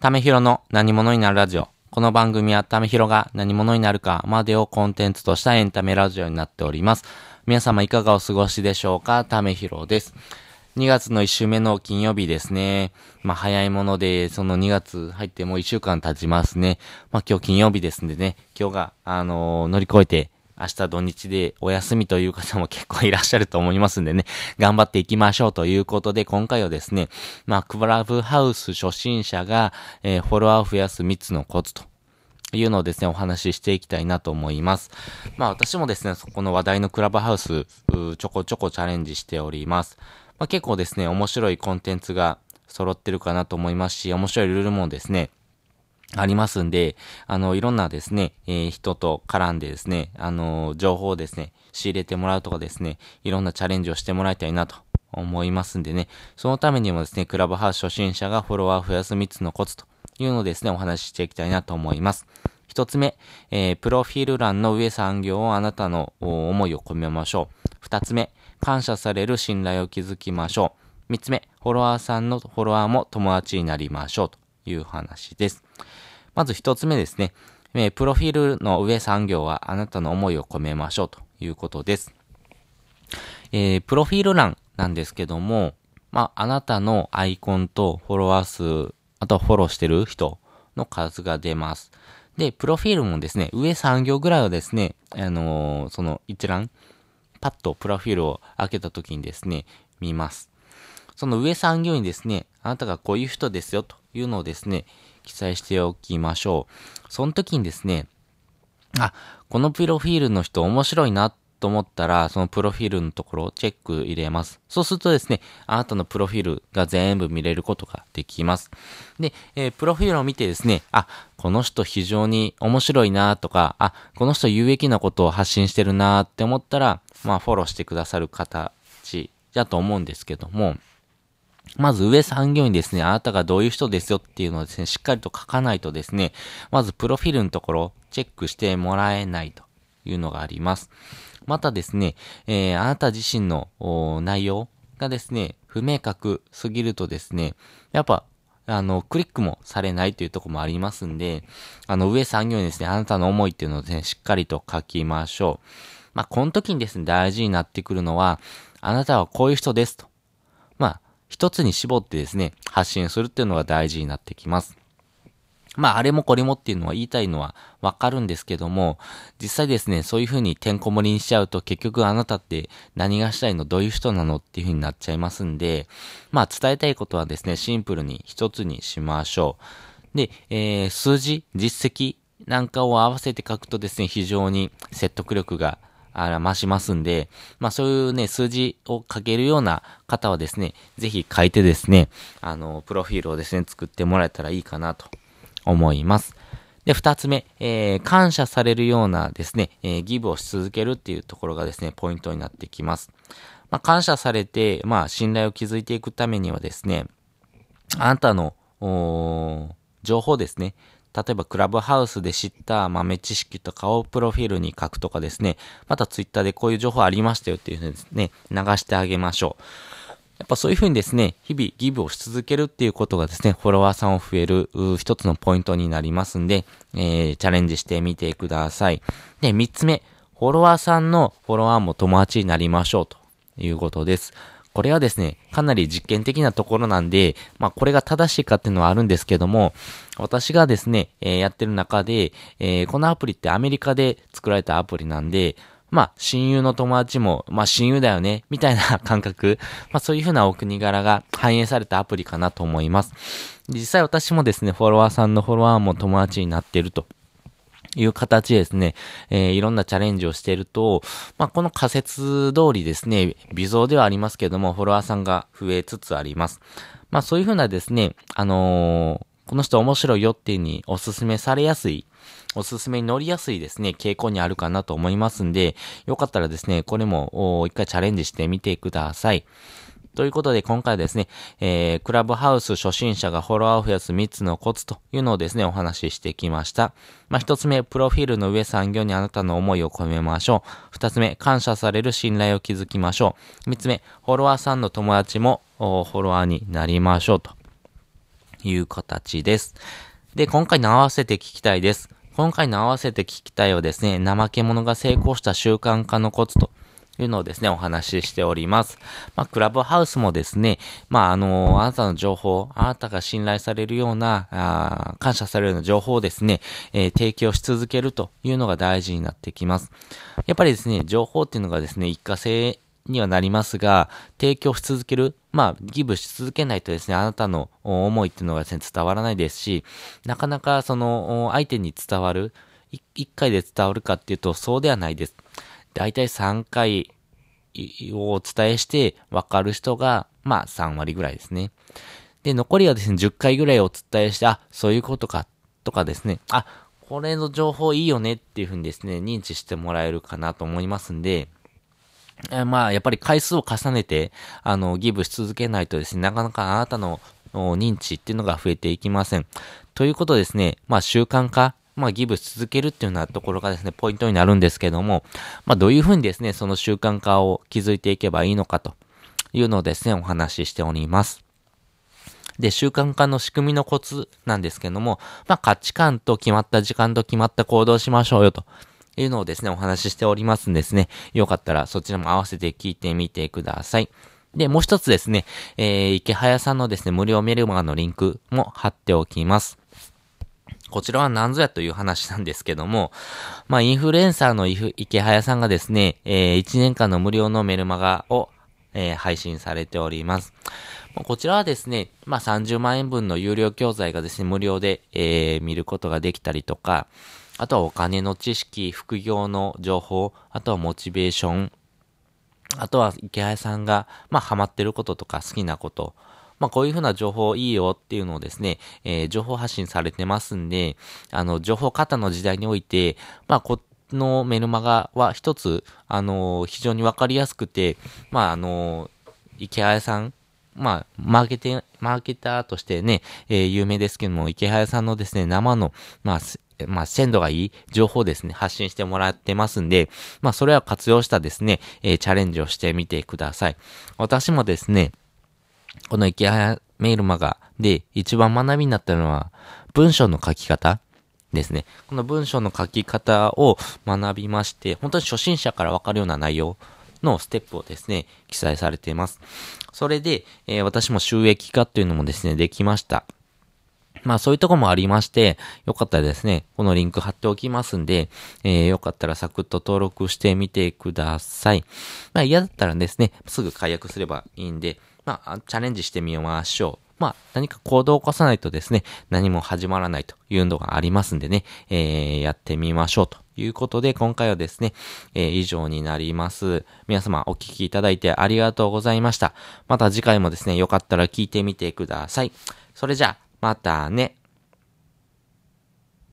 ためひろの何者になるラジオ。この番組はためひろが何者になるかまでをコンテンツとしたエンタメラジオになっております。皆様いかがお過ごしでしょうか？ためひろです。2月の1週目の金曜日ですね。まあ早いもので、その2月入ってもう1週間経ちますね。まあ今日金曜日ですんでね、今日が、あのー乗り越えて、明日土日でお休みという方も結構いらっしゃると思いますんでね、頑張っていきましょうということで、今回はですね、まあ、クラブハウス初心者が、えーフォロワーを増やす3つのコツというのをですね、お話ししていきたいなと思います。まあ私もですね、そこの話題のクラブハウス、ちょこちょこチャレンジしております。まあ結構ですね、面白いコンテンツが揃ってるかなと思いますし、面白いルールもですね、ありますんで、あの、いろんなですね、えー人と絡んでですね、あの、情報をですね、仕入れてもらうとかですね、いろんなチャレンジをしてもらいたいなと思いますんでね、そのためにもですね、クラブハウス初心者がフォロワー増やす3つのコツというのをですね、お話ししていきたいなと思います。一つ目、えープロフィール欄の上3行をあなたの思いを込めましょう。二つ目、感謝される信頼を築きましょう。三つ目、フォロワーさんのフォロワーも友達になりましょうという話です。まず一つ目ですね。えプロフィールの上3行はあなたの思いを込めましょうということです。えープロフィール欄なんですけども、まあ、あなたのアイコンとフォロワー数、あとフォローしてる人の数が出ます。で、プロフィールもですね、上3行ぐらいをですね、あのーその一覧、パッとプロフィールを開けた時にですね、見ます。その上3行にですね、あなたがこういう人ですよというのをですね、記載しておきましょう。その時にですね、あ、このプロフィールの人面白いなと思ったら、そのプロフィールのところをチェック入れます。そうするとですね、あなたのプロフィールが全部見れることができます。で、えープロフィールを見てですね、あ、この人非常に面白いなとか、あ、この人有益なことを発信してるなって思ったら、まあフォローしてくださる形だと思うんですけども、まず上3行にですね、あなたがどういう人ですよっていうのをですね、しっかりと書かないとですね、まずプロフィールのところチェックしてもらえないというのがあります。またですね、えーあなた自身の内容がですね、不明確すぎるとですね、やっぱ、あの、クリックもされないというとこもありますんで、あの、上3行にですね、あなたの思いっていうのをですね、しっかりと書きましょう。まあ、この時にですね、大事になってくるのは、あなたはこういう人ですと。一つに絞ってですね、発信するっていうのが大事になってきます。まあ、あれもこれもっていうのは言いたいのはわかるんですけども、実際ですね、そういう風にてんこ盛りにしちゃうと結局あなたって何がしたいの？どういう人なの？っていう風になっちゃいますんで、まあ、伝えたいことはですね、シンプルに一つにしましょう。で、えー、数字、実績なんかを合わせて書くとですね、非常に説得力があら、増しますんで、まあそういうね、数字を書けるような方はですね、ぜひ書いてですね、あの、プロフィールをですね、作ってもらえたらいいかなと思います。で、二つ目、えー、感謝されるようなですね、えーギブをし続けるっていうところがですね、ポイントになってきます。まあ、感謝されて、まあ、信頼を築いていくためにはですね、あなたの、情報ですね。例えば、クラブハウスで知った豆知識とかをプロフィールに書くとかですね。また、ツイッターでこういう情報ありましたよっていうふうにですね、流してあげましょう。やっぱそういうふうにですね、日々ギブをし続けるっていうことがですね、フォロワーさんを増える一つのポイントになりますんで、えー、チャレンジしてみてください。で、三つ目、フォロワーさんのフォロワーも友達になりましょうということです。これはですね、かなり実験的なところなんで、まあこれが正しいかっていうのはあるんですけども、私がですね、えーやってる中で、えーこのアプリってアメリカで作られたアプリなんで、まあ、親友の友達も、まあ、親友だよね、みたいな感覚、まあ、そういうふうなお国柄が反映されたアプリかなと思います。実際私もですね、フォロワーさんのフォロワーも友達になっていると。いう形ですね、えーいろんなチャレンジをしていると、まあ、この仮説通りですね、微増ではありますけども、フォロワーさんが増えつつあります。まあ、そういうふうなですね、あのーこの人面白いよっていうにおすすめされやすい、おすすめに乗りやすいですね、傾向にあるかなと思いますんで、よかったらですね、これもお一回チャレンジしてみてください。ということで、今回はですね、えー、クラブハウス初心者がフォロワーを増やす3つのコツというのをですね、お話ししてきました。まあ、1つ目、プロフィールの上3行にあなたの思いを込めましょう。2つ目、感謝される信頼を築きましょう。3つ目、フォロワーさんの友達もフォロワーになりましょうと。いう形です。で、今回の合わせて聞きたいです。今回の合わせて聞きたいはですね、怠け者が成功した習慣化のコツとというのをですね、お話ししております。まあ、クラブハウスもですね、まあ、あの、あなたの情報、あなたが信頼されるような、あ感謝されるような情報をですね、えー、提供し続けるというのが大事になってきます。やっぱりですね、情報っていうのがですね、一過性にはなりますが、提供し続ける、まあ、ギブし続けないとですね、あなたの思いっていうのがですね、伝わらないですし、なかなかその、相手に伝わる、一回で伝わるかっていうと、そうではないです。だいたい3回をお伝えして分かる人が、まあ3割ぐらいですね。で、残りはですね、10回ぐらいお伝えして、あ、そういうことか、とかですね、あ、これの情報いいよねっていうふうにですね、認知してもらえるかなと思いますんで、えまあ、やっぱり回数を重ねて、あの、ギブし続けないとですね、なかなかあなたの認知っていうのが増えていきません。ということですね、まあ、習慣化まあ、ギブし続けるっていうようなところがですね、ポイントになるんですけども、まあ、どういうふうにですね、その習慣化を築いていけばいいのかというのをですね、お話ししております。で、習慣化の仕組みのコツなんですけども、まあ、価値観と決まった時間と決まった行動しましょうよと。いうのをですね、お話ししておりますんですね。よかったらそちらも合わせて聞いてみてください。で、もう一つですね、えー、池早さんのですね、無料メルマガのリンクも貼っておきます。こちらは何ぞやという話なんですけども、まあ、インフルエンサーの池早さんがですね、えー、1年間の無料のメルマガを、えー、配信されております。こちらはですね、まあ、30万円分の有料教材がですね、無料で、えー、見ることができたりとか、あとはお金の知識、副業の情報、あとはモチベーション、あとは池早さんが、まあ、ハマってることとか好きなこと、まあ、こういうふうな情報いいよっていうのをですね、えー、情報発信されてますんで、あの、情報型の時代において、まあ、このメルマガは一つ、あのー、非常にわかりやすくて、まあ、あのー、池谷さん、まあ、マーケティマーケターとしてね、えー、有名ですけども、池谷さんのですね、生の、まあ、まあ、鮮度がいい情報ですね、発信してもらってますんで、まあ、それは活用したですね、えー、チャレンジをしてみてください。私もですね、この池早メールマガで一番学びになったのは、文章の書き方ですね。この文章の書き方を学びまして、本当に初心者からわかるような内容のステップをですね、記載されています。それで、えー、私も収益化っていうのもですね、できました。まあそういうとこもありまして、よかったらですね、このリンク貼っておきますんで、えー、よかったらサクッと登録してみてください。まあ嫌だったらですね、すぐ解約すればいいんで、まあ、チャレンジしてみましょう。まあ、何か行動を起こさないとですね、何も始まらないというのがありますんでね、えー、やってみましょうということで、今回はですね、えー、以上になります。皆様お聴きいただいてありがとうございました。また次回もですね、よかったら聞いてみてください。それじゃあ、またね。